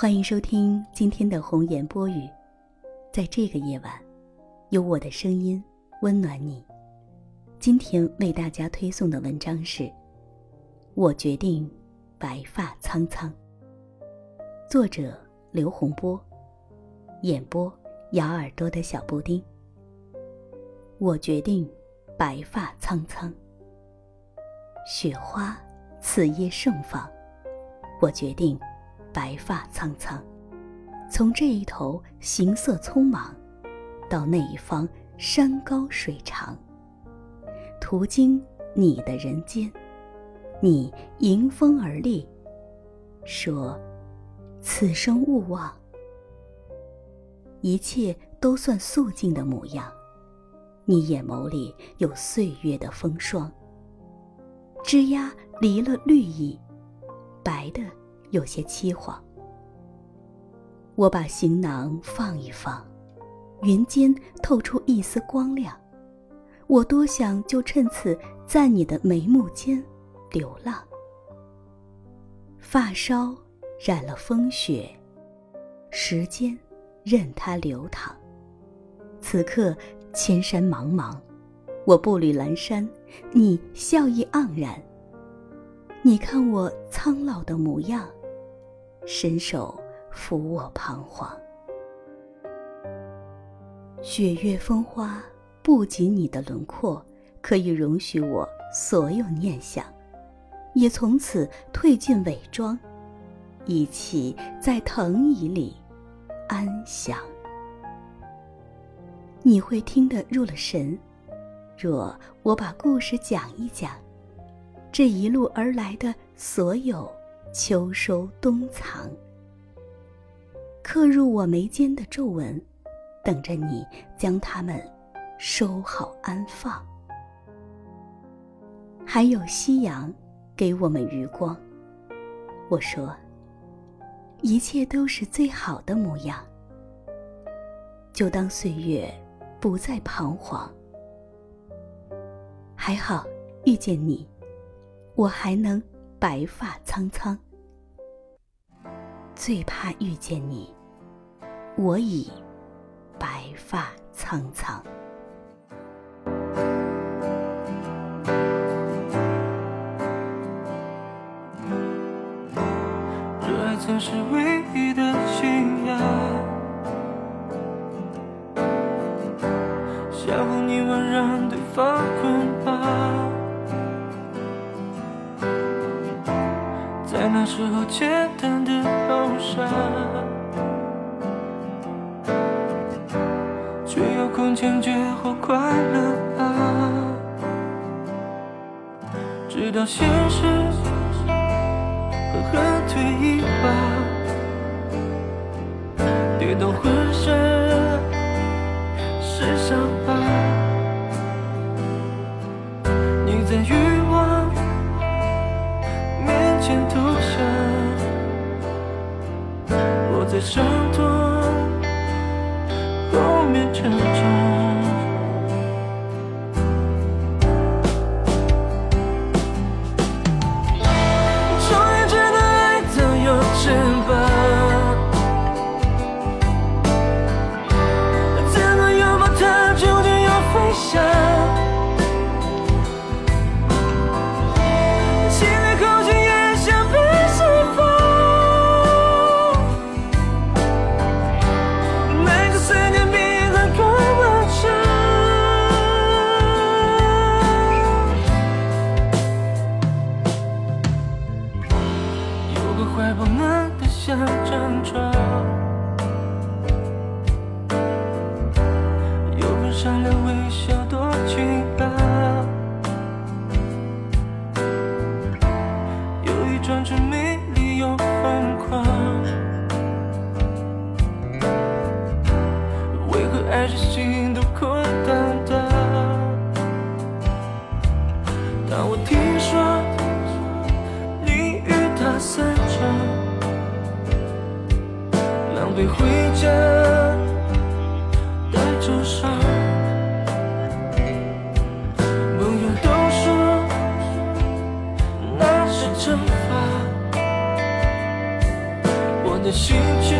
欢迎收听今天的红颜播语，在这个夜晚，有我的声音温暖你。今天为大家推送的文章是《我决定白发苍苍》，作者刘洪波，演播咬耳朵的小布丁。我决定白发苍苍，雪花此夜盛放，我决定。白发苍苍，从这一头行色匆忙，到那一方山高水长。途经你的人间，你迎风而立，说：“此生勿忘。”一切都算素净的模样，你眼眸里有岁月的风霜。枝桠离了绿意，白的。有些凄惶，我把行囊放一放，云间透出一丝光亮。我多想就趁此在你的眉目间流浪。发梢染了风雪，时间任它流淌。此刻千山茫茫，我步履阑珊，你笑意盎然。你看我苍老的模样。伸手抚我彷徨，雪月风花不及你的轮廓，可以容许我所有念想，也从此褪尽伪装，一起在藤椅里安详。你会听得入了神，若我把故事讲一讲，这一路而来的所有。秋收冬藏，刻入我眉间的皱纹，等着你将它们收好安放。还有夕阳，给我们余光。我说，一切都是最好的模样。就当岁月不再彷徨。还好遇见你，我还能。白发苍苍，最怕遇见你，我已白发苍苍。热爱曾是唯一的信仰，相互你问让对方时候简单的好傻，却有空坚决或快乐啊！直到现实狠狠推一把，跌到浑身是伤疤，你在在伤痛后面成长。的下张床，有份善良微笑多俊朗，有一张唇美丽又疯狂，为何爱是心都空？背回家，带着伤。朋友都说那是惩罚，我的心却